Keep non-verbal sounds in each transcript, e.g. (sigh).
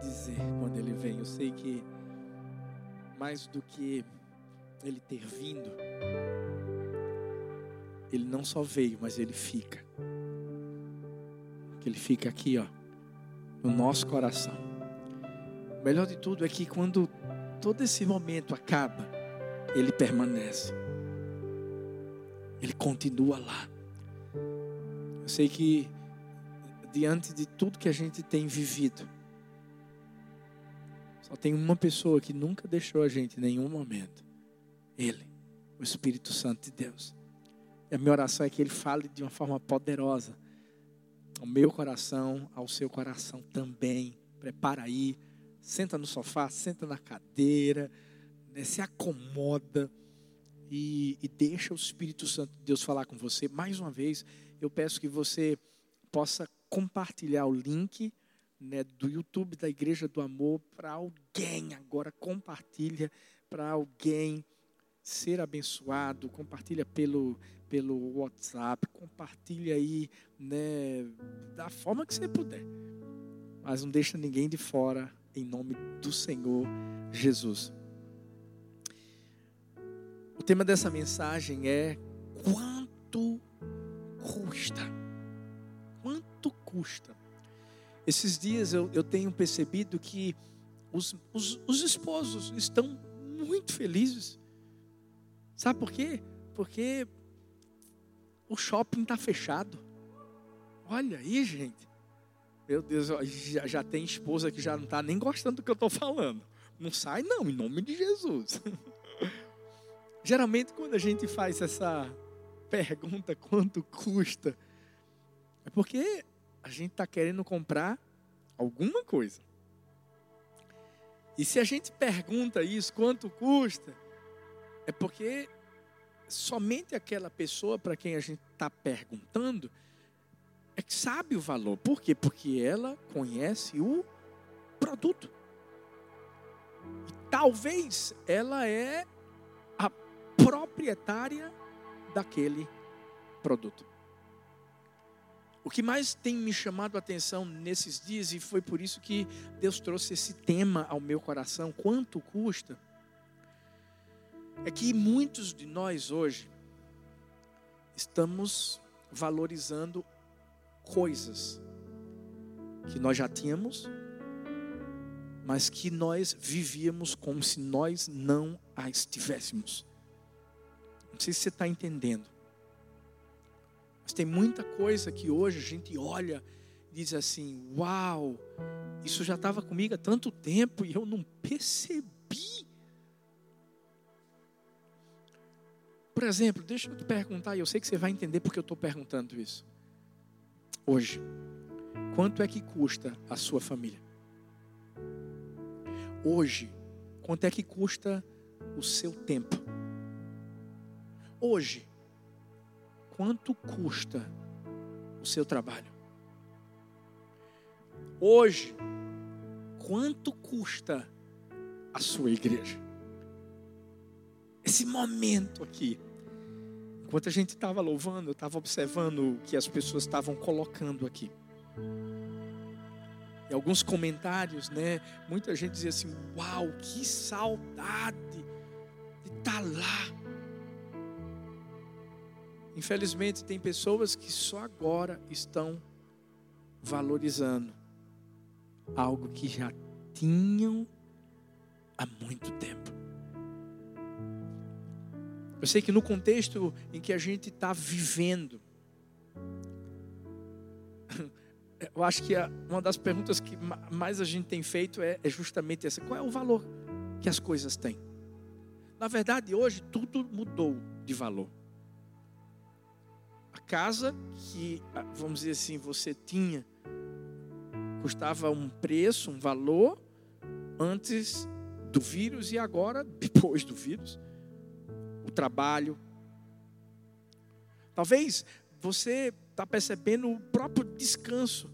dizer quando ele vem. Eu sei que mais do que ele ter vindo, ele não só veio, mas ele fica. Que ele fica aqui, ó, no nosso coração. O melhor de tudo é que quando todo esse momento acaba, ele permanece. Ele continua lá. Eu sei que diante de tudo que a gente tem vivido, só tem uma pessoa que nunca deixou a gente em nenhum momento. Ele, o Espírito Santo de Deus. E a minha oração é que ele fale de uma forma poderosa ao meu coração, ao seu coração também. Prepara aí, senta no sofá, senta na cadeira, né, se acomoda e, e deixa o Espírito Santo de Deus falar com você. Mais uma vez, eu peço que você possa compartilhar o link né, do YouTube da Igreja do Amor para alguém agora. Compartilha para alguém ser abençoado. Compartilha pelo, pelo WhatsApp. Compartilha aí né, da forma que você puder. Mas não deixa ninguém de fora, em nome do Senhor Jesus. O tema dessa mensagem é quanto custa? Quanto custa? Esses dias eu, eu tenho percebido que os, os, os esposos estão muito felizes. Sabe por quê? Porque o shopping está fechado. Olha aí, gente. Meu Deus, já, já tem esposa que já não está nem gostando do que eu estou falando. Não sai, não, em nome de Jesus. (laughs) Geralmente, quando a gente faz essa pergunta, quanto custa, é porque a gente está querendo comprar alguma coisa. E se a gente pergunta isso, quanto custa, é porque somente aquela pessoa para quem a gente está perguntando é que sabe o valor. Por quê? Porque ela conhece o produto. E talvez ela é proprietária daquele produto. O que mais tem me chamado a atenção nesses dias, e foi por isso que Deus trouxe esse tema ao meu coração: quanto custa? É que muitos de nós hoje estamos valorizando coisas que nós já tínhamos, mas que nós vivíamos como se nós não as tivéssemos. Não sei se você está entendendo. Mas tem muita coisa que hoje a gente olha e diz assim: Uau, isso já estava comigo há tanto tempo e eu não percebi. Por exemplo, deixa eu te perguntar, e eu sei que você vai entender porque eu estou perguntando isso. Hoje, quanto é que custa a sua família? Hoje, quanto é que custa o seu tempo? Hoje, quanto custa o seu trabalho? Hoje, quanto custa a sua igreja? Esse momento aqui. Enquanto a gente estava louvando, eu estava observando o que as pessoas estavam colocando aqui. E alguns comentários, né? Muita gente dizia assim: Uau, que saudade de estar tá lá Infelizmente, tem pessoas que só agora estão valorizando algo que já tinham há muito tempo. Eu sei que no contexto em que a gente está vivendo, (laughs) eu acho que uma das perguntas que mais a gente tem feito é, é justamente essa: qual é o valor que as coisas têm? Na verdade, hoje tudo mudou de valor casa que, ah, vamos dizer assim, você tinha, custava um preço, um valor, antes do vírus e agora, (laughs) depois do vírus. O trabalho. Talvez você está percebendo o próprio descanso.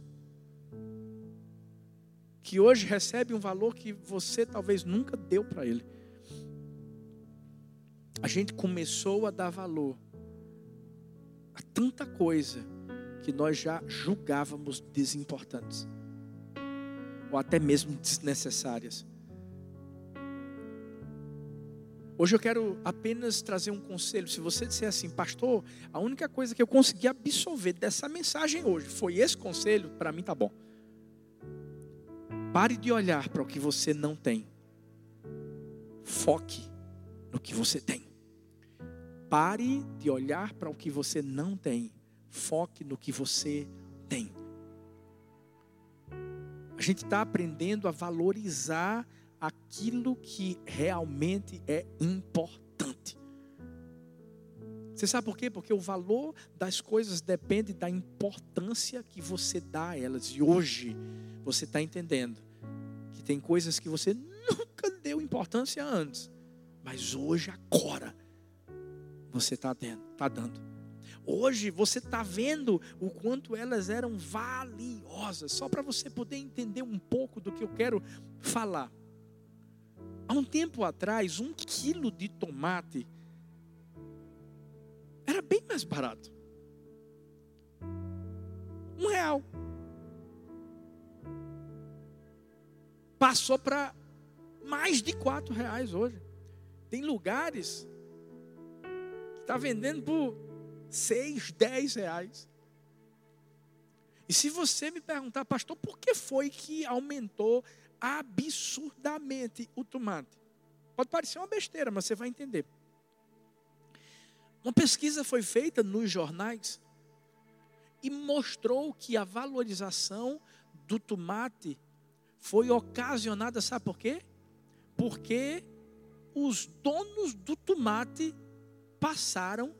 Que hoje recebe um valor que você talvez nunca deu para ele. A gente começou a dar valor Há tanta coisa que nós já julgávamos desimportantes. ou até mesmo desnecessárias. Hoje eu quero apenas trazer um conselho. Se você disser assim, pastor, a única coisa que eu consegui absorver dessa mensagem hoje foi esse conselho, para mim tá bom. Pare de olhar para o que você não tem. Foque no que você tem. Pare de olhar para o que você não tem. Foque no que você tem. A gente está aprendendo a valorizar aquilo que realmente é importante. Você sabe por quê? Porque o valor das coisas depende da importância que você dá a elas. E hoje você está entendendo que tem coisas que você nunca deu importância antes, mas hoje, agora, você está tá dando. Hoje você está vendo o quanto elas eram valiosas, só para você poder entender um pouco do que eu quero falar. Há um tempo atrás, um quilo de tomate era bem mais barato. Um real. Passou para mais de quatro reais hoje. Tem lugares está vendendo por seis, dez reais. E se você me perguntar, pastor, por que foi que aumentou absurdamente o tomate. Pode parecer uma besteira, mas você vai entender. Uma pesquisa foi feita nos jornais e mostrou que a valorização do tomate foi ocasionada, sabe por quê? Porque os donos do tomate passaram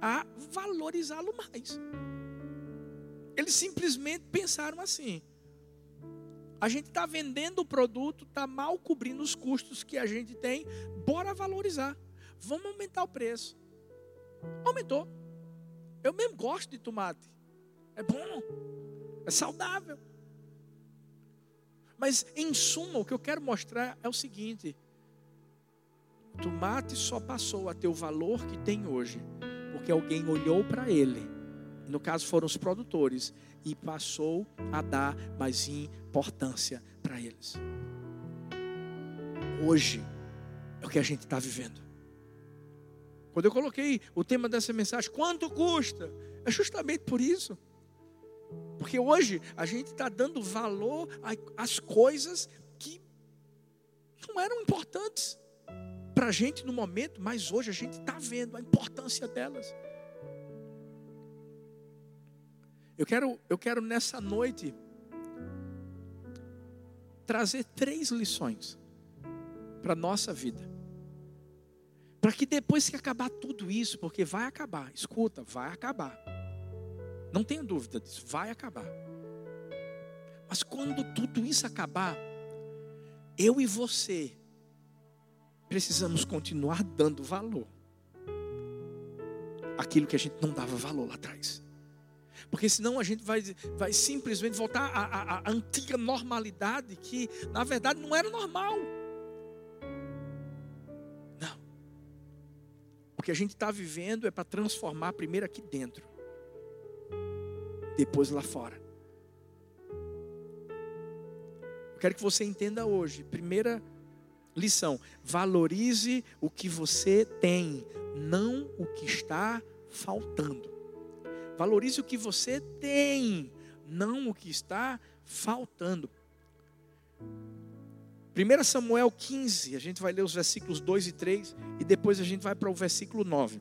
a valorizá-lo mais. Eles simplesmente pensaram assim: a gente está vendendo o produto, está mal cobrindo os custos que a gente tem, bora valorizar. Vamos aumentar o preço. Aumentou. Eu mesmo gosto de tomate. É bom, é saudável. Mas, em suma, o que eu quero mostrar é o seguinte: tomate só passou a ter o valor que tem hoje, porque alguém olhou para ele, no caso foram os produtores, e passou a dar mais importância para eles. Hoje é o que a gente está vivendo. Quando eu coloquei o tema dessa mensagem, quanto custa? É justamente por isso. Porque hoje a gente está dando valor às coisas que não eram importantes para a gente no momento, mas hoje a gente está vendo a importância delas. Eu quero, eu quero nessa noite trazer três lições para a nossa vida. Para que depois que acabar tudo isso, porque vai acabar, escuta, vai acabar. Não tenha dúvida disso, vai acabar. Mas quando tudo isso acabar, eu e você precisamos continuar dando valor. Aquilo que a gente não dava valor lá atrás. Porque senão a gente vai, vai simplesmente voltar à, à, à antiga normalidade que, na verdade, não era normal. Não. O que a gente está vivendo é para transformar primeiro aqui dentro, depois lá fora. Eu quero que você entenda hoje, primeira lição: valorize o que você tem, não o que está faltando. Valorize o que você tem, não o que está faltando. 1 Samuel 15, a gente vai ler os versículos 2 e 3 e depois a gente vai para o versículo 9.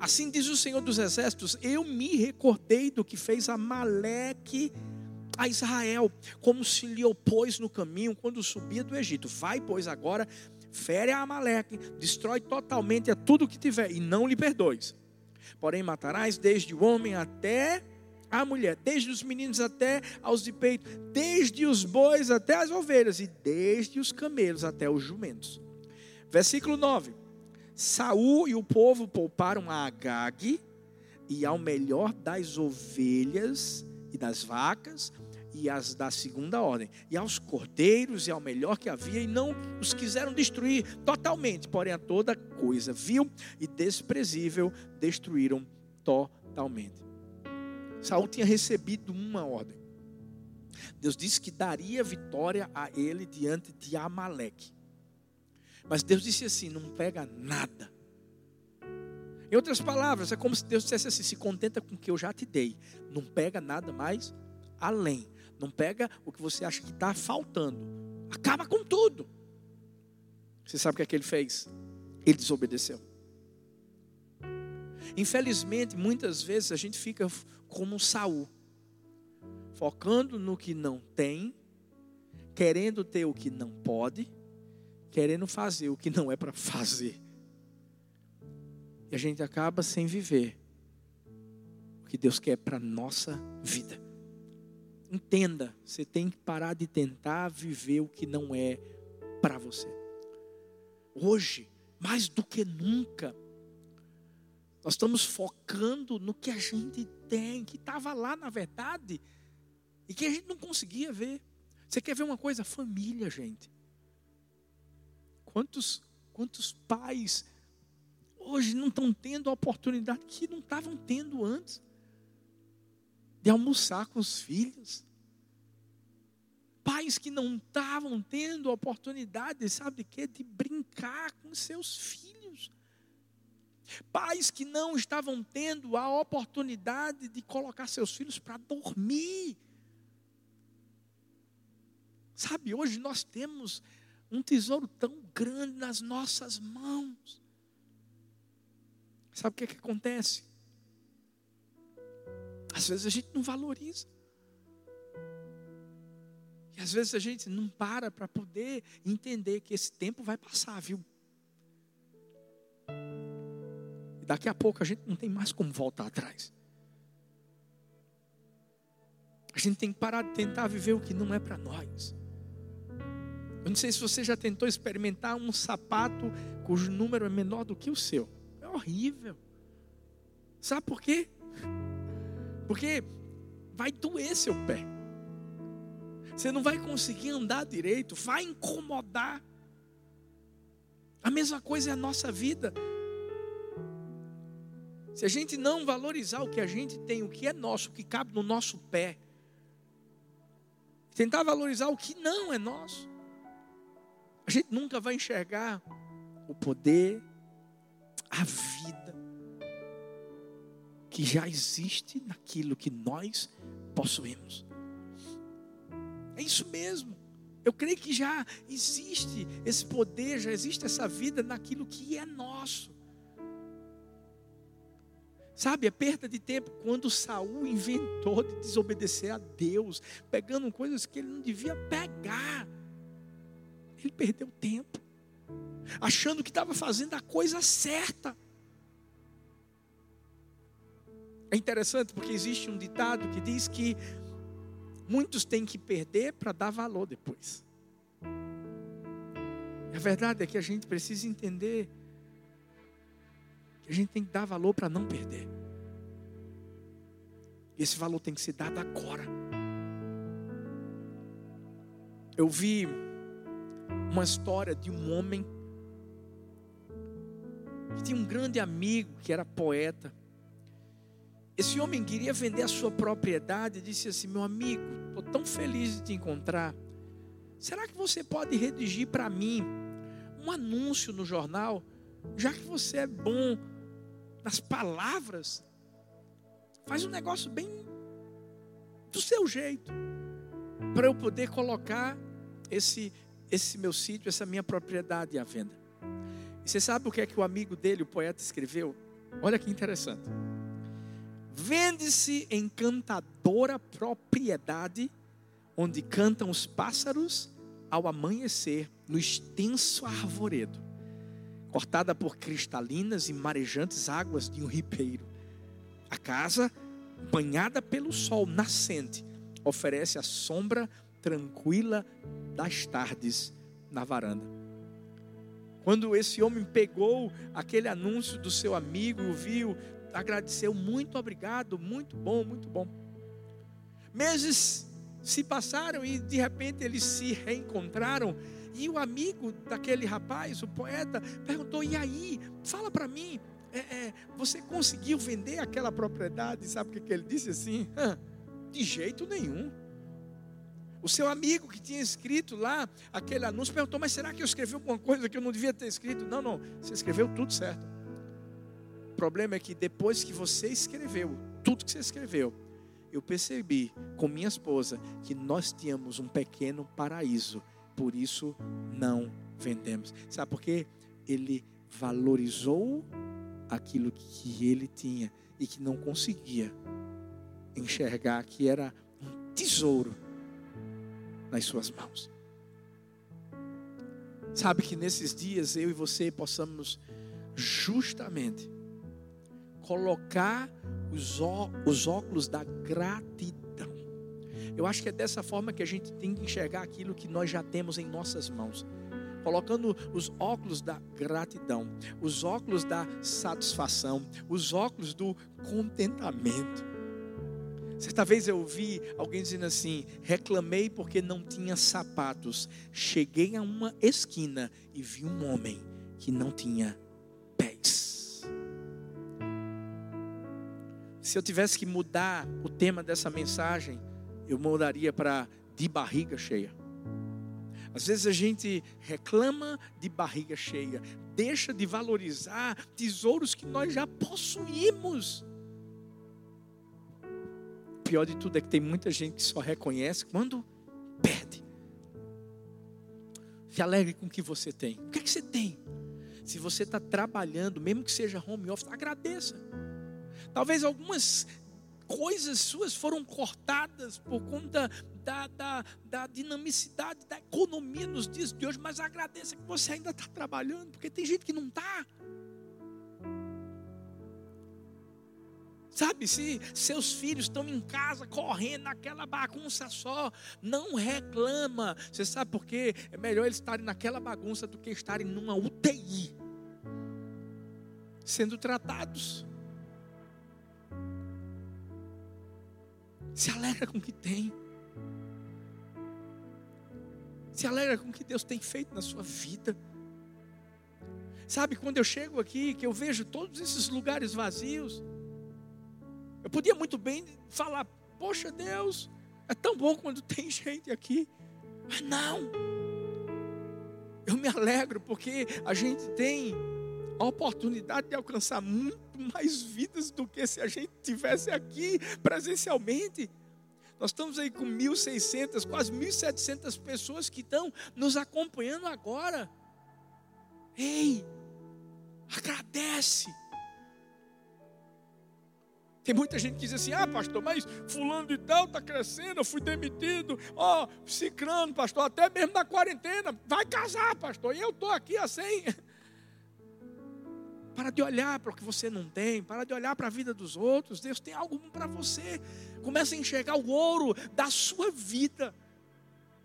Assim diz o Senhor dos Exércitos: Eu me recordei do que fez Amaleque a Israel, como se lhe opôs no caminho quando subia do Egito. Vai, pois, agora, fere a Amaleque, destrói totalmente a tudo que tiver e não lhe perdoes. Porém, matarás desde o homem até a mulher, desde os meninos até aos de peito, desde os bois até as ovelhas, e desde os camelos até os jumentos. Versículo 9: Saul e o povo pouparam a Agag e ao melhor das ovelhas e das vacas e as da segunda ordem, e aos cordeiros e ao melhor que havia, e não os quiseram destruir totalmente, porém a toda coisa vil e desprezível destruíram totalmente. Saul tinha recebido uma ordem. Deus disse que daria vitória a ele diante de Amaleque. Mas Deus disse assim: não pega nada. Em outras palavras, é como se Deus dissesse assim: se contenta com o que eu já te dei. Não pega nada mais além. Não pega o que você acha que está faltando. Acaba com tudo. Você sabe o que é que ele fez? Ele desobedeceu. Infelizmente, muitas vezes a gente fica como um Saul, focando no que não tem, querendo ter o que não pode, querendo fazer o que não é para fazer. E a gente acaba sem viver o que Deus quer para nossa vida. Entenda, você tem que parar de tentar viver o que não é para você. Hoje, mais do que nunca, nós estamos focando no que a gente tem, que estava lá na verdade, e que a gente não conseguia ver. Você quer ver uma coisa? Família, gente. Quantos, quantos pais hoje não estão tendo a oportunidade que não estavam tendo antes de almoçar com os filhos? Pais que não estavam tendo oportunidade, sabe de quê? De brincar com seus filhos. Pais que não estavam tendo a oportunidade de colocar seus filhos para dormir. Sabe, hoje nós temos um tesouro tão grande nas nossas mãos. Sabe o que, é que acontece? Às vezes a gente não valoriza. E às vezes a gente não para para poder entender que esse tempo vai passar, viu? E daqui a pouco a gente não tem mais como voltar atrás. A gente tem que parar de tentar viver o que não é para nós. Eu não sei se você já tentou experimentar um sapato cujo número é menor do que o seu. É horrível. Sabe por quê? Porque vai doer seu pé. Você não vai conseguir andar direito, vai incomodar. A mesma coisa é a nossa vida. Se a gente não valorizar o que a gente tem, o que é nosso, o que cabe no nosso pé, tentar valorizar o que não é nosso, a gente nunca vai enxergar o poder, a vida que já existe naquilo que nós possuímos. É isso mesmo. Eu creio que já existe esse poder, já existe essa vida naquilo que é nosso. Sabe, é perda de tempo quando Saul inventou de desobedecer a Deus, pegando coisas que ele não devia pegar. Ele perdeu tempo, achando que estava fazendo a coisa certa. É interessante porque existe um ditado que diz que muitos têm que perder para dar valor depois. A verdade é que a gente precisa entender que a gente tem que dar valor para não perder. E esse valor tem que ser dado agora. Eu vi uma história de um homem que tinha um grande amigo que era poeta. Esse homem queria vender a sua propriedade e disse assim: Meu amigo, estou tão feliz de te encontrar. Será que você pode redigir para mim um anúncio no jornal? Já que você é bom nas palavras, faz um negócio bem do seu jeito, para eu poder colocar esse esse meu sítio, essa minha propriedade à venda. E você sabe o que é que o amigo dele, o poeta, escreveu? Olha que interessante. Vende-se encantadora propriedade, onde cantam os pássaros ao amanhecer, no extenso arvoredo, cortada por cristalinas e marejantes águas de um ribeiro. A casa, banhada pelo sol nascente, oferece a sombra tranquila das tardes na varanda. Quando esse homem pegou aquele anúncio do seu amigo, viu, agradeceu, muito obrigado, muito bom, muito bom. Meses se passaram e de repente eles se reencontraram. E o amigo daquele rapaz, o poeta, perguntou: E aí, fala para mim, é, é, você conseguiu vender aquela propriedade? Sabe o que, que ele disse assim? De jeito nenhum. O seu amigo que tinha escrito lá aquele anúncio perguntou: Mas será que eu escrevi alguma coisa que eu não devia ter escrito? Não, não, você escreveu tudo certo. O problema é que depois que você escreveu tudo que você escreveu, eu percebi com minha esposa que nós tínhamos um pequeno paraíso, por isso não vendemos. Sabe por quê? Ele valorizou aquilo que ele tinha e que não conseguia enxergar que era um tesouro nas suas mãos. Sabe que nesses dias eu e você possamos justamente colocar os, ó, os óculos da gratidão. Eu acho que é dessa forma que a gente tem que enxergar aquilo que nós já temos em nossas mãos colocando os óculos da gratidão, os óculos da satisfação, os óculos do contentamento. Certa vez eu ouvi alguém dizendo assim: reclamei porque não tinha sapatos. Cheguei a uma esquina e vi um homem que não tinha Se eu tivesse que mudar o tema dessa mensagem, eu mudaria para de barriga cheia. Às vezes a gente reclama de barriga cheia, deixa de valorizar tesouros que nós já possuímos. O pior de tudo é que tem muita gente que só reconhece quando perde. Se alegre com o que você tem. O que é que você tem? Se você está trabalhando, mesmo que seja home office, agradeça. Talvez algumas coisas suas foram cortadas por conta da, da, da dinamicidade da economia nos dias de hoje, mas agradeça que você ainda está trabalhando, porque tem gente que não está. Sabe, se seus filhos estão em casa correndo naquela bagunça só, não reclama. Você sabe por quê? É melhor eles estarem naquela bagunça do que estarem numa UTI, sendo tratados. Se alegra com o que tem. Se alegra com o que Deus tem feito na sua vida. Sabe, quando eu chego aqui, que eu vejo todos esses lugares vazios, eu podia muito bem falar: Poxa, Deus, é tão bom quando tem (laughs) gente aqui. Mas não. Eu me alegro porque a gente tem a oportunidade de alcançar muito mais vidas do que se a gente tivesse aqui presencialmente. Nós estamos aí com 1.600, quase 1.700 pessoas que estão nos acompanhando agora. Ei, agradece. Tem muita gente que diz assim: ah, pastor, mas fulano de tal está crescendo, eu fui demitido. Ó, oh, ciclano, pastor, até mesmo na quarentena, vai casar, pastor, e eu estou aqui assim. Para de olhar para o que você não tem, para de olhar para a vida dos outros. Deus tem algo para você. Comece a enxergar o ouro da sua vida.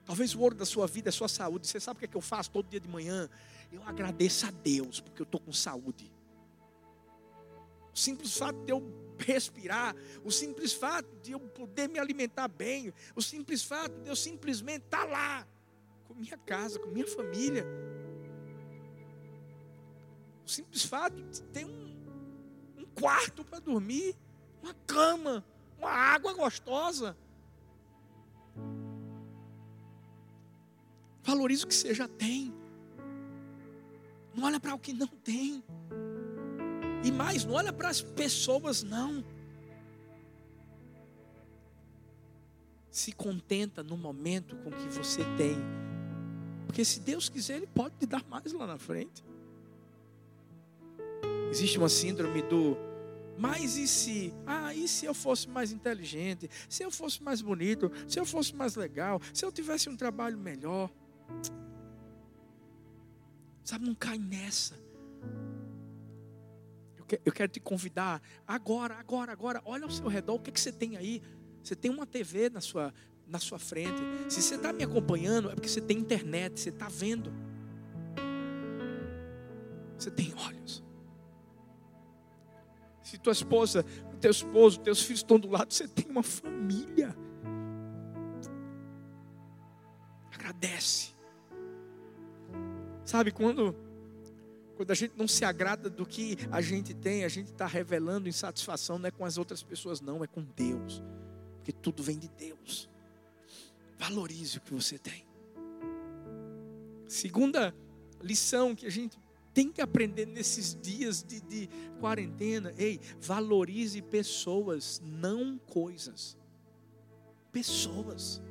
Talvez o ouro da sua vida é sua saúde. Você sabe o que, é que eu faço todo dia de manhã? Eu agradeço a Deus porque eu estou com saúde. O simples fato de eu respirar, o simples fato de eu poder me alimentar bem, o simples fato de eu simplesmente estar lá, com minha casa, com minha família. Simples fato de ter um, um quarto para dormir, uma cama, uma água gostosa. Valorize o que você já tem. Não olha para o que não tem. E mais, não olha para as pessoas, não. Se contenta no momento com o que você tem. Porque se Deus quiser, Ele pode te dar mais lá na frente. Existe uma síndrome do mas e se? Ah, e se eu fosse mais inteligente? Se eu fosse mais bonito? Se eu fosse mais legal? Se eu tivesse um trabalho melhor? Sabe, não cai nessa. Eu, que, eu quero te convidar agora, agora, agora. Olha ao seu redor, o que, que você tem aí? Você tem uma TV na sua, na sua frente. Se você está me acompanhando, é porque você tem internet, você está vendo. Você tem olhos. Se tua esposa, teu esposo, teus filhos estão do lado, você tem uma família. Agradece. Sabe quando quando a gente não se agrada do que a gente tem, a gente está revelando insatisfação não é com as outras pessoas, não, é com Deus. Porque tudo vem de Deus. Valorize o que você tem. Segunda lição que a gente tem que aprender nesses dias de, de quarentena. Ei, valorize pessoas, não coisas. Pessoas.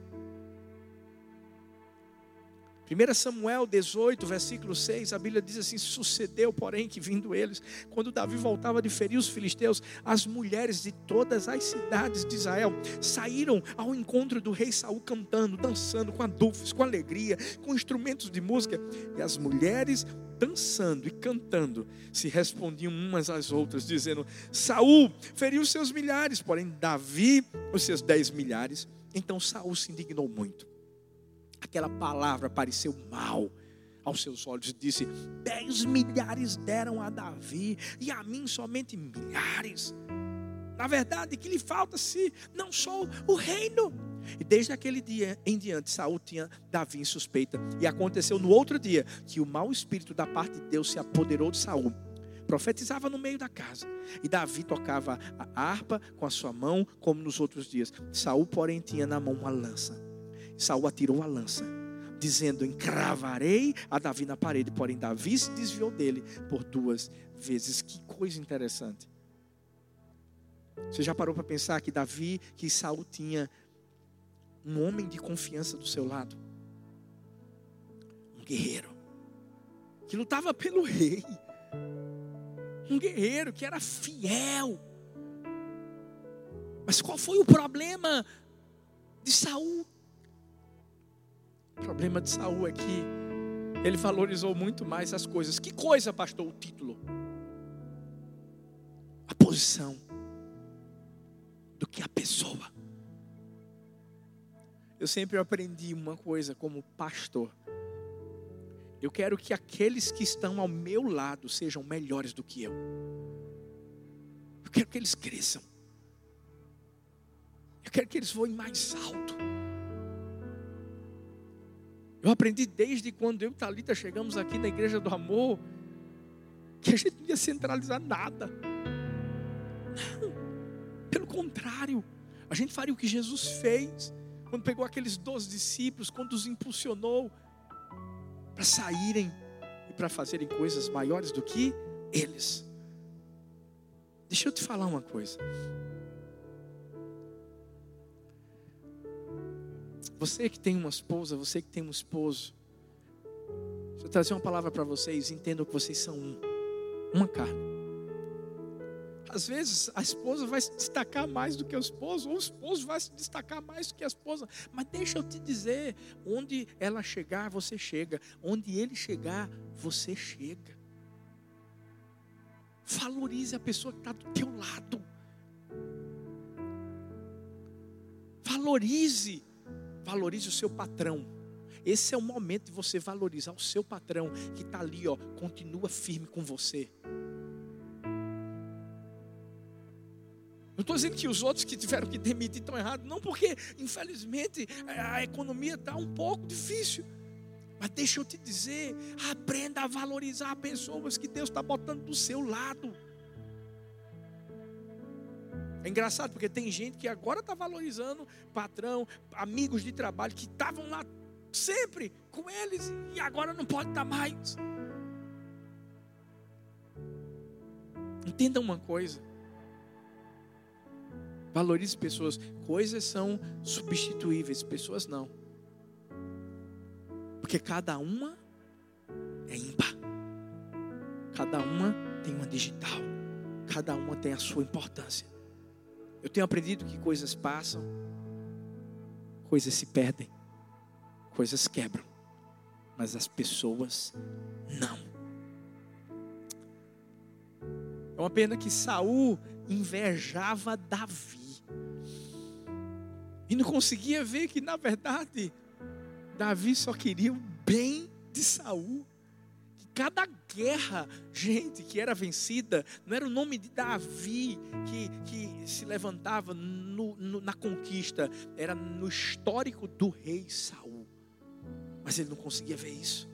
1 Samuel 18, versículo 6, a Bíblia diz assim: Sucedeu, porém, que vindo eles, quando Davi voltava de ferir os filisteus, as mulheres de todas as cidades de Israel saíram ao encontro do rei Saul cantando, dançando, com adufes, com alegria, com instrumentos de música. E as mulheres dançando e cantando se respondiam umas às outras, dizendo: Saul feriu os seus milhares, porém Davi os seus dez milhares. Então Saul se indignou muito aquela palavra pareceu mal aos seus olhos e disse: Dez milhares deram a Davi e a mim somente milhares. Na verdade, que lhe falta-se não só o reino. E desde aquele dia em diante, Saul tinha Davi em suspeita. E aconteceu no outro dia que o mau espírito da parte de Deus se apoderou de Saul. Profetizava no meio da casa. E Davi tocava a harpa com a sua mão, como nos outros dias. Saul, porém, tinha na mão uma lança. Saul atirou a lança, dizendo: Encravarei a Davi na parede. Porém, Davi se desviou dele por duas vezes. Que coisa interessante. Você já parou para pensar que Davi, que Saul tinha um homem de confiança do seu lado? Um guerreiro que lutava pelo rei. Um guerreiro que era fiel. Mas qual foi o problema de Saul? O problema de Saul é que ele valorizou muito mais as coisas. Que coisa, pastor? O título, a posição, do que a pessoa. Eu sempre aprendi uma coisa como pastor. Eu quero que aqueles que estão ao meu lado sejam melhores do que eu. Eu quero que eles cresçam. Eu quero que eles voem mais alto. Eu aprendi desde quando eu e Thalita chegamos aqui na igreja do amor, que a gente não ia centralizar nada. Não, pelo contrário, a gente faria o que Jesus fez, quando pegou aqueles doze discípulos, quando os impulsionou para saírem e para fazerem coisas maiores do que eles. Deixa eu te falar uma coisa. Você que tem uma esposa, você que tem um esposo, deixa eu trazer uma palavra para vocês. Entendam que vocês são um, uma carne. Às vezes a esposa vai se destacar mais do que o esposo, ou o esposo vai se destacar mais do que a esposa. Mas deixa eu te dizer: onde ela chegar, você chega. Onde ele chegar, você chega. Valorize a pessoa que está do teu lado. Valorize Valorize o seu patrão. Esse é o momento de você valorizar o seu patrão que está ali, ó, continua firme com você. Estou dizendo que os outros que tiveram que demitir estão errados, não, porque infelizmente a economia está um pouco difícil. Mas deixa eu te dizer, aprenda a valorizar pessoas que Deus está botando do seu lado. É engraçado porque tem gente que agora está valorizando patrão, amigos de trabalho que estavam lá sempre com eles e agora não pode estar mais. Entenda uma coisa. Valorize pessoas. Coisas são substituíveis, pessoas não. Porque cada uma é ímpar. Cada uma tem uma digital. Cada uma tem a sua importância. Eu tenho aprendido que coisas passam, coisas se perdem, coisas quebram, mas as pessoas não. É uma pena que Saul invejava Davi. E não conseguia ver que, na verdade, Davi só queria o bem de Saul. Cada guerra, gente, que era vencida, não era o nome de Davi que, que se levantava no, no, na conquista, era no histórico do rei Saul. Mas ele não conseguia ver isso.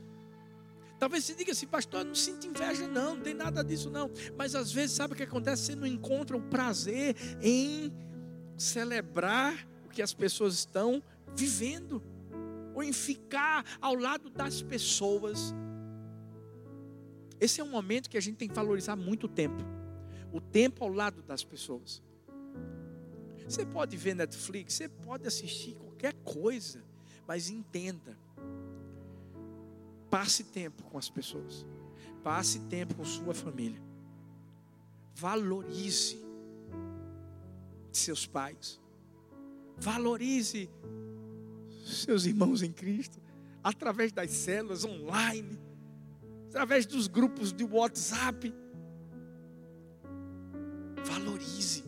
Talvez você diga assim, pastor, eu não sinto inveja, não, não tem nada disso, não. Mas às vezes, sabe o que acontece? Você não encontra o prazer em celebrar que as pessoas estão vivendo, ou em ficar ao lado das pessoas. Esse é um momento que a gente tem que valorizar muito o tempo. O tempo ao lado das pessoas. Você pode ver Netflix, você pode assistir qualquer coisa, mas entenda. Passe tempo com as pessoas. Passe tempo com sua família. Valorize seus pais. Valorize seus irmãos em Cristo através das células online, através dos grupos de WhatsApp. Valorize.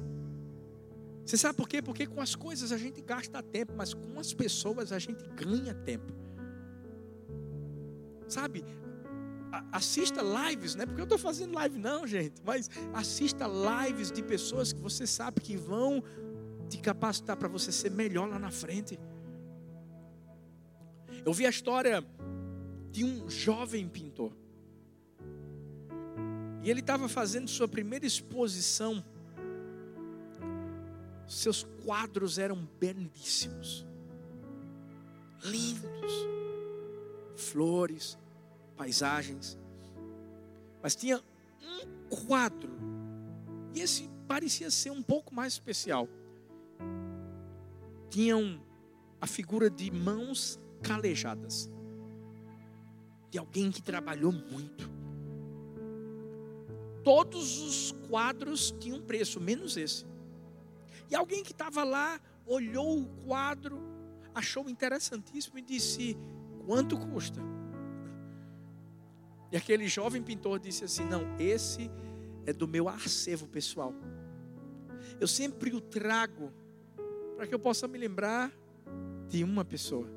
Você sabe por quê? Porque com as coisas a gente gasta tempo, mas com as pessoas a gente ganha tempo. Sabe? Assista lives, não é porque eu estou fazendo live, não, gente, mas assista lives de pessoas que você sabe que vão te capacitar para você ser melhor lá na frente. Eu vi a história de um jovem pintor. E ele estava fazendo sua primeira exposição. Seus quadros eram belíssimos, lindos, flores, paisagens. Mas tinha um quadro, e esse parecia ser um pouco mais especial. Tinham a figura de mãos calejadas, de alguém que trabalhou muito. Todos os quadros tinham preço, menos esse. E alguém que estava lá olhou o quadro, achou interessantíssimo e disse: Quanto custa? E aquele jovem pintor disse assim: Não, esse é do meu acervo pessoal. Eu sempre o trago para que eu possa me lembrar de uma pessoa.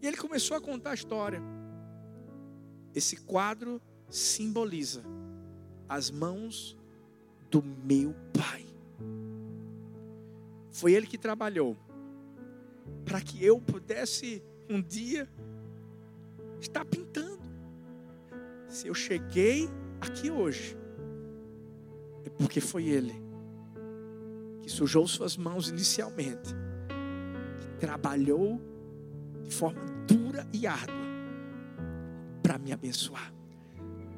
E ele começou a contar a história. Esse quadro simboliza as mãos do meu pai. Foi ele que trabalhou para que eu pudesse um dia estar pintando. Se eu cheguei aqui hoje, é porque foi Ele sujou suas mãos inicialmente, que trabalhou de forma dura e árdua para me abençoar.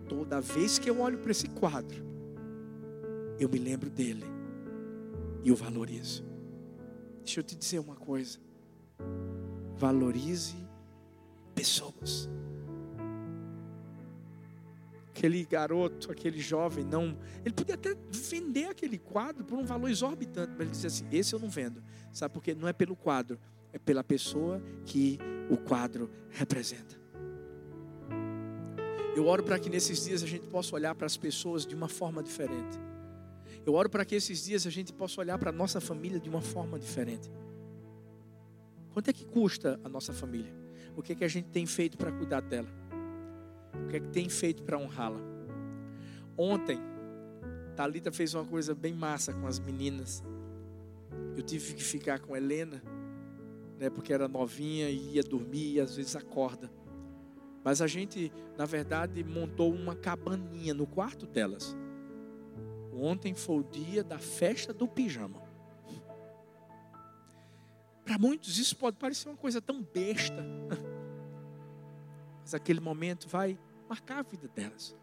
Toda vez que eu olho para esse quadro, eu me lembro dele e o valorizo. Deixa eu te dizer uma coisa. Valorize pessoas aquele garoto, aquele jovem, não. Ele podia até vender aquele quadro por um valor exorbitante, mas ele dizia assim: esse eu não vendo. Sabe por quê? Não é pelo quadro, é pela pessoa que o quadro representa. Eu oro para que nesses dias a gente possa olhar para as pessoas de uma forma diferente. Eu oro para que esses dias a gente possa olhar para a nossa família de uma forma diferente. Quanto é que custa a nossa família? O que é que a gente tem feito para cuidar dela? O que é que tem feito para honrá-la? Ontem, Talita fez uma coisa bem massa com as meninas. Eu tive que ficar com Helena, né, porque era novinha e ia dormir e às vezes acorda. Mas a gente, na verdade, montou uma cabaninha no quarto delas. Ontem foi o dia da festa do pijama. Para muitos isso pode parecer uma coisa tão besta. (laughs) Mas aquele momento vai marcar a vida delas.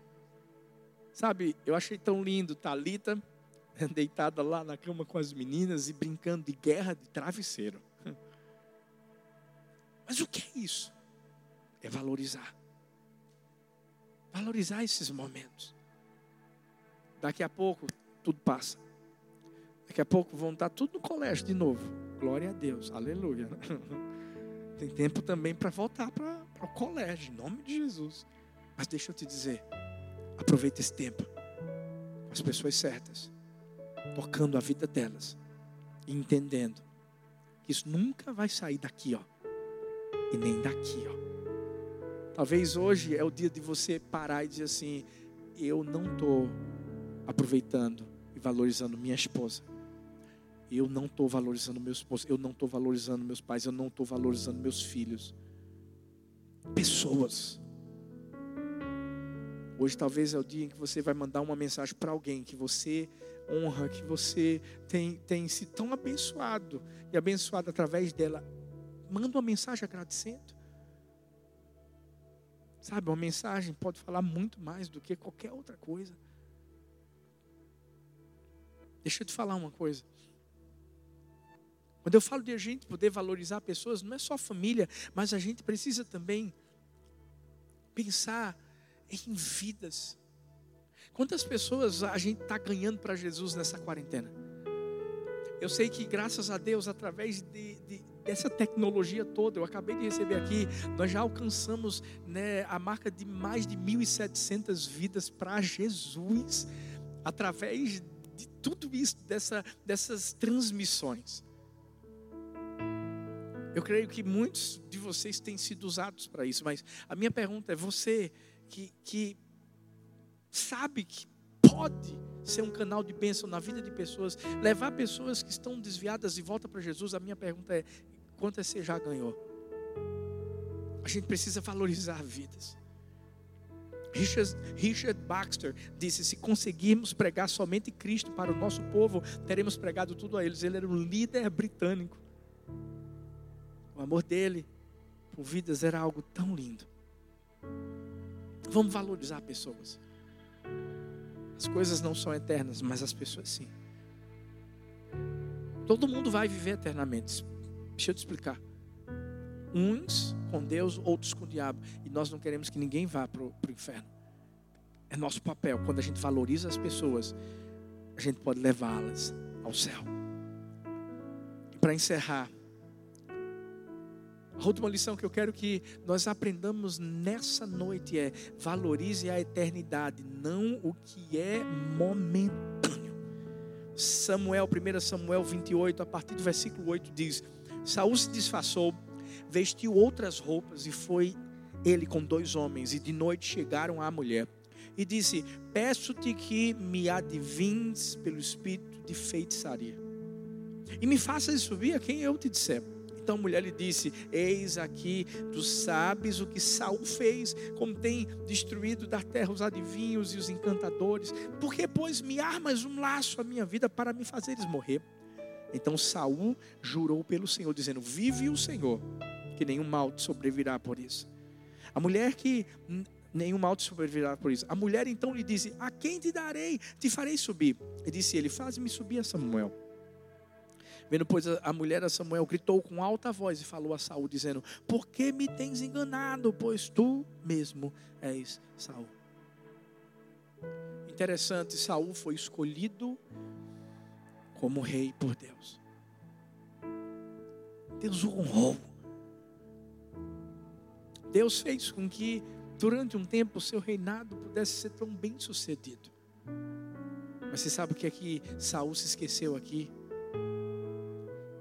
Sabe, eu achei tão lindo Talita (laughs) deitada lá na cama com as meninas e brincando de guerra de travesseiro. (laughs) Mas o que é isso? É valorizar. Valorizar esses momentos. Daqui a pouco tudo passa. Daqui a pouco vão estar tudo no colégio de novo. Glória a Deus. Aleluia. (laughs) Tem tempo também para voltar para o colégio, em nome de Jesus. Mas deixa eu te dizer, aproveita esse tempo com as pessoas certas, tocando a vida delas, e entendendo que isso nunca vai sair daqui, ó, e nem daqui, ó. Talvez hoje é o dia de você parar e dizer assim: eu não estou aproveitando e valorizando minha esposa eu não estou valorizando meu esposo, eu não estou valorizando meus pais, eu não estou valorizando meus filhos. Pessoas. Hoje talvez é o dia em que você vai mandar uma mensagem para alguém que você honra, que você tem, tem sido tão abençoado e abençoado através dela. manda uma mensagem agradecendo. Sabe, uma mensagem pode falar muito mais do que qualquer outra coisa. Deixa eu te falar uma coisa. Quando eu falo de a gente poder valorizar pessoas, não é só família, mas a gente precisa também pensar em vidas. Quantas pessoas a gente está ganhando para Jesus nessa quarentena? Eu sei que, graças a Deus, através de, de, dessa tecnologia toda, eu acabei de receber aqui, nós já alcançamos né, a marca de mais de 1.700 vidas para Jesus, através de tudo isso, dessa, dessas transmissões. Eu creio que muitos de vocês têm sido usados para isso, mas a minha pergunta é: você que, que sabe que pode ser um canal de bênção na vida de pessoas, levar pessoas que estão desviadas de volta para Jesus, a minha pergunta é: quantas você já ganhou? A gente precisa valorizar vidas. Richard, Richard Baxter disse: se conseguirmos pregar somente Cristo para o nosso povo, teremos pregado tudo a eles. Ele era um líder britânico. O amor dele por vidas era algo tão lindo. Vamos valorizar pessoas. As coisas não são eternas, mas as pessoas sim. Todo mundo vai viver eternamente. Deixa eu te explicar. Uns com Deus, outros com o diabo. E nós não queremos que ninguém vá para o inferno. É nosso papel. Quando a gente valoriza as pessoas, a gente pode levá-las ao céu. Para encerrar, a última lição que eu quero que nós aprendamos nessa noite é: valorize a eternidade, não o que é momentâneo. Samuel, 1 Samuel 28, a partir do versículo 8 diz: Saul se disfarçou, vestiu outras roupas e foi ele com dois homens, e de noite chegaram à mulher. E disse: Peço-te que me adivinhes pelo espírito de feitiçaria, e me faças subir a quem eu te disser. Então a mulher lhe disse: Eis aqui, tu sabes o que Saul fez, como tem destruído da terra os adivinhos e os encantadores. Por que, pois, me armas um laço à minha vida para me fazeres morrer? Então Saul jurou pelo Senhor, dizendo: Vive o Senhor, que nenhum mal te sobrevirá por isso. A mulher que nenhum mal te sobrevirá por isso. A mulher então lhe disse: A quem te darei? Te farei subir. E disse ele: Faz-me subir a Samuel. Vendo, pois, a mulher a Samuel gritou com alta voz e falou a Saul, dizendo: Por que me tens enganado? Pois tu mesmo és Saul. Interessante, Saul foi escolhido como rei por Deus. Deus o honrou. Deus fez com que durante um tempo o seu reinado pudesse ser tão bem sucedido. Mas você sabe o que é que Saul se esqueceu aqui?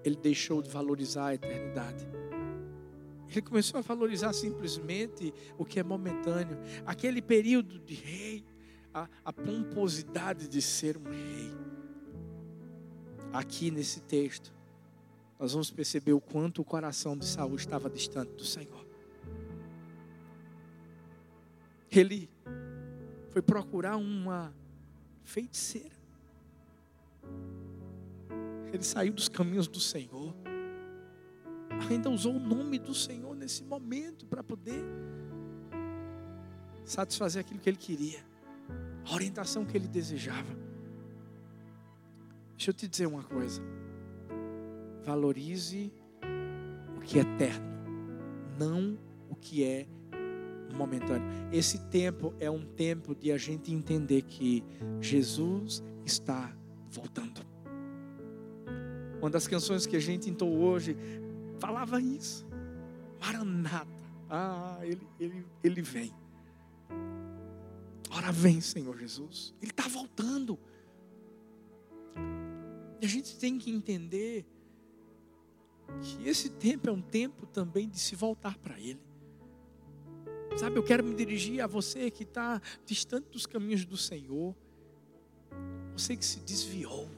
Ele deixou de valorizar a eternidade. Ele começou a valorizar simplesmente o que é momentâneo. Aquele período de rei, a, a pomposidade de ser um rei. Aqui nesse texto, nós vamos perceber o quanto o coração de Saul estava distante do Senhor. Ele foi procurar uma feiticeira. Ele saiu dos caminhos do Senhor. Ainda usou o nome do Senhor nesse momento para poder satisfazer aquilo que ele queria, a orientação que ele desejava. Deixa eu te dizer uma coisa. Valorize o que é eterno, não o que é momentâneo. Esse tempo é um tempo de a gente entender que Jesus está voltando. Uma das canções que a gente entoou hoje falava isso. Maranata. Ah, ele, ele, ele vem. Ora vem, Senhor Jesus. Ele está voltando. E a gente tem que entender que esse tempo é um tempo também de se voltar para Ele. Sabe, eu quero me dirigir a você que está distante dos caminhos do Senhor. Você que se desviou.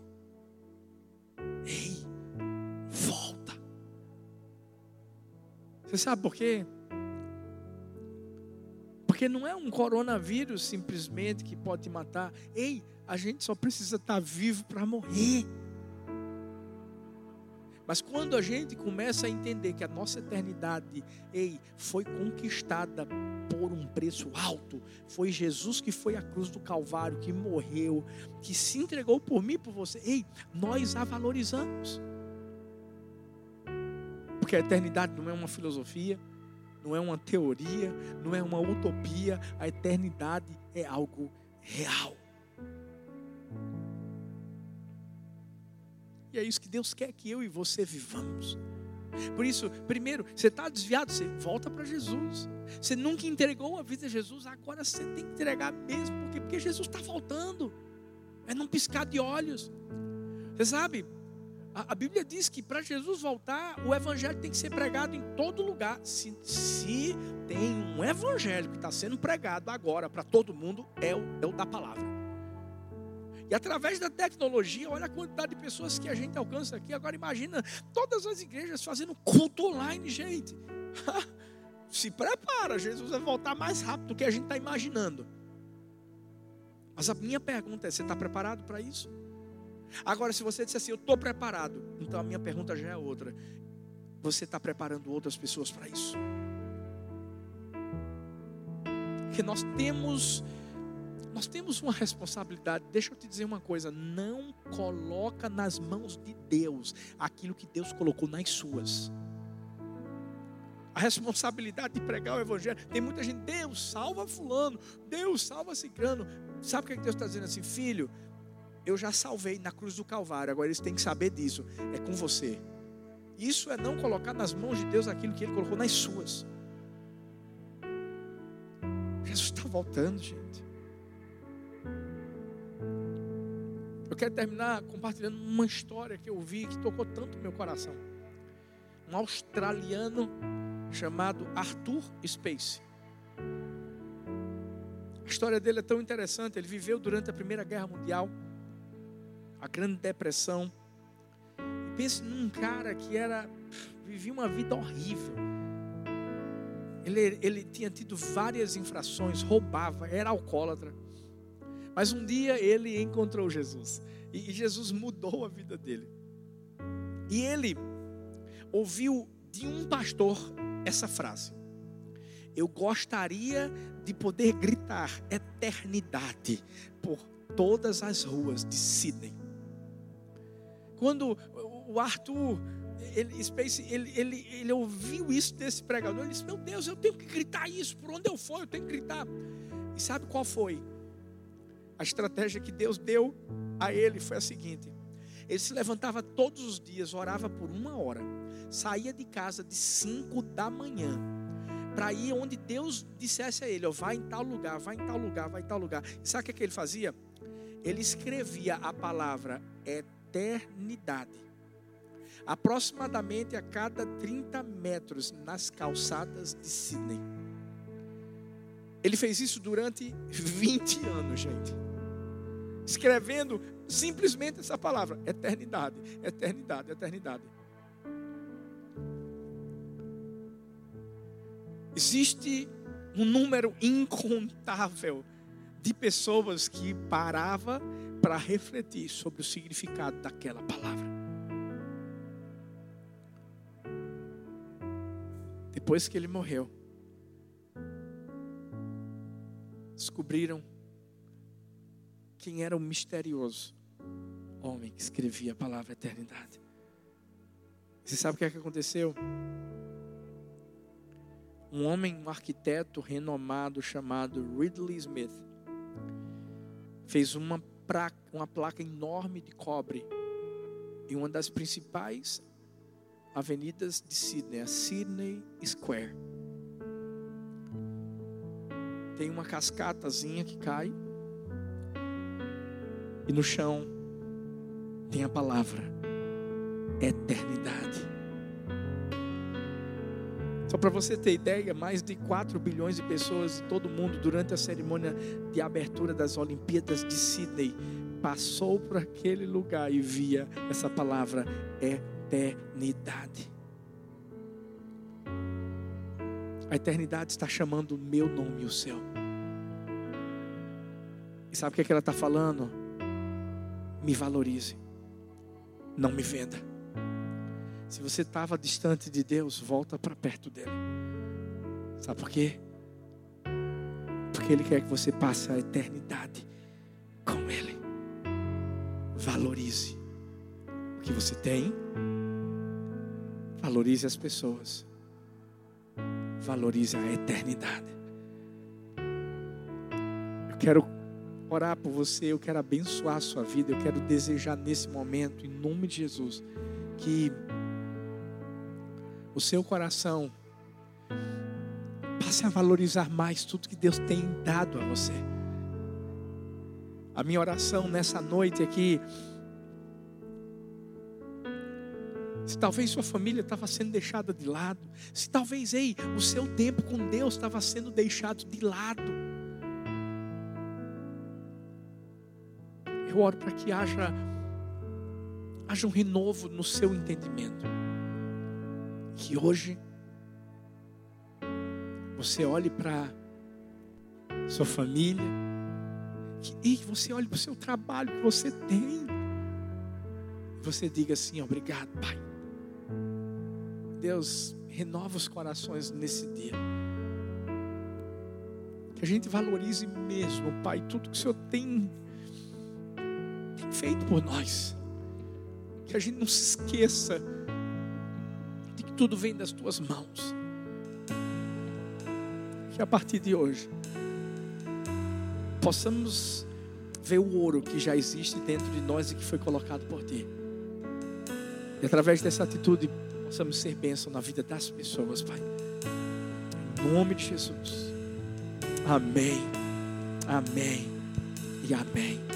Ei, volta. Você sabe por quê? Porque não é um coronavírus simplesmente que pode te matar. Ei, a gente só precisa estar vivo para morrer. Mas quando a gente começa a entender que a nossa eternidade, ei, foi conquistada por um preço alto, foi Jesus que foi à cruz do Calvário, que morreu, que se entregou por mim, por você, ei, nós a valorizamos. Porque a eternidade não é uma filosofia, não é uma teoria, não é uma utopia, a eternidade é algo real. E é isso que Deus quer que eu e você vivamos. Por isso, primeiro, você está desviado, você volta para Jesus. Você nunca entregou a vida a Jesus, agora você tem que entregar mesmo, porque, porque Jesus está voltando. É num piscar de olhos. Você sabe, a, a Bíblia diz que para Jesus voltar, o Evangelho tem que ser pregado em todo lugar. Se, se tem um Evangelho que está sendo pregado agora para todo mundo, é o, é o da palavra. E através da tecnologia, olha a quantidade de pessoas que a gente alcança aqui. Agora imagina todas as igrejas fazendo culto online, gente. (laughs) Se prepara, Jesus vai voltar mais rápido do que a gente está imaginando. Mas a minha pergunta é: você está preparado para isso? Agora, se você disser assim, eu estou preparado, então a minha pergunta já é outra. Você está preparando outras pessoas para isso? Porque nós temos nós temos uma responsabilidade. Deixa eu te dizer uma coisa: não coloca nas mãos de Deus aquilo que Deus colocou nas suas. A responsabilidade de pregar o Evangelho. Tem muita gente, Deus salva fulano, Deus salva ciclano. Sabe o que, é que Deus está dizendo assim, filho? Eu já salvei na cruz do Calvário, agora eles têm que saber disso. É com você. Isso é não colocar nas mãos de Deus aquilo que Ele colocou nas suas. Jesus está voltando, gente. Quero terminar compartilhando uma história que eu vi que tocou tanto meu coração. Um australiano chamado Arthur Space. A história dele é tão interessante. Ele viveu durante a Primeira Guerra Mundial, a Grande Depressão. E pense num cara que era vivia uma vida horrível. Ele, ele tinha tido várias infrações, roubava, era alcoólatra. Mas um dia ele encontrou Jesus. E Jesus mudou a vida dele. E ele ouviu de um pastor essa frase: Eu gostaria de poder gritar eternidade por todas as ruas de Sydney. Quando o Arthur ele, Space, ele, ele, ele ouviu isso desse pregador, ele disse: Meu Deus, eu tenho que gritar isso, por onde eu for, eu tenho que gritar. E sabe qual foi? A estratégia que Deus deu a ele foi a seguinte: ele se levantava todos os dias, orava por uma hora, saía de casa de cinco da manhã, para ir onde Deus dissesse a ele: ó, vai em tal lugar, vai em tal lugar, vai em tal lugar. E sabe o que, é que ele fazia? Ele escrevia a palavra eternidade, aproximadamente a cada 30 metros nas calçadas de Sydney. Ele fez isso durante 20 anos, gente escrevendo simplesmente essa palavra: eternidade, eternidade, eternidade. Existe um número incontável de pessoas que parava para refletir sobre o significado daquela palavra. Depois que ele morreu, descobriram quem era o misterioso homem que escrevia a palavra eternidade. Você sabe o que, é que aconteceu? Um homem, um arquiteto renomado chamado Ridley Smith, fez uma, pra, uma placa enorme de cobre em uma das principais avenidas de Sydney, a Sydney Square. Tem uma cascatazinha que cai e no chão tem a palavra eternidade. Só para você ter ideia, mais de 4 bilhões de pessoas todo mundo durante a cerimônia de abertura das Olimpíadas de Sydney passou por aquele lugar e via essa palavra eternidade. A eternidade está chamando o meu nome e o seu. E sabe o que, é que ela está falando? Me valorize, não me venda. Se você estava distante de Deus, volta para perto dele. Sabe por quê? Porque Ele quer que você passe a eternidade com Ele. Valorize o que você tem. Valorize as pessoas. Valorize a eternidade. Eu quero orar por você, eu quero abençoar a sua vida, eu quero desejar nesse momento, em nome de Jesus, que o seu coração passe a valorizar mais tudo que Deus tem dado a você. A minha oração nessa noite aqui, se talvez sua família estava sendo deixada de lado, se talvez ei, o seu tempo com Deus estava sendo deixado de lado, eu oro para que haja haja um renovo no seu entendimento que hoje você olhe para sua família, que, e você olhe para o seu trabalho que você tem, você diga assim: obrigado, Pai. Deus, renova os corações nesse dia. Que a gente valorize mesmo, Pai, tudo que o Senhor tem feito por nós. Que a gente não se esqueça tudo vem das tuas mãos. Que a partir de hoje possamos ver o ouro que já existe dentro de nós e que foi colocado por ti. E através dessa atitude possamos ser bênção na vida das pessoas, Pai. Em nome de Jesus. Amém. Amém. E amém.